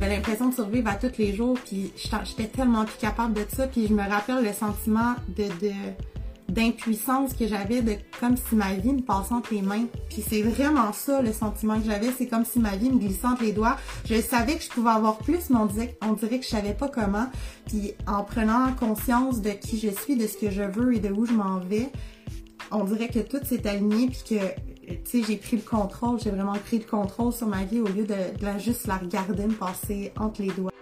j'avais l'impression de survivre à tous les jours, puis j'étais tellement plus capable de ça, puis je me rappelle le sentiment de, d'impuissance que j'avais, de comme si ma vie me passait entre les mains. Puis c'est vraiment ça le sentiment que j'avais, c'est comme si ma vie me glissait entre les doigts. Je savais que je pouvais avoir plus, mais on dirait, on dirait que je savais pas comment. Puis en prenant conscience de qui je suis, de ce que je veux et de où je m'en vais, on dirait que tout s'est aligné puis que tu sais, j'ai pris le contrôle, j'ai vraiment pris le contrôle sur ma vie au lieu de, de juste la regarder me passer entre les doigts.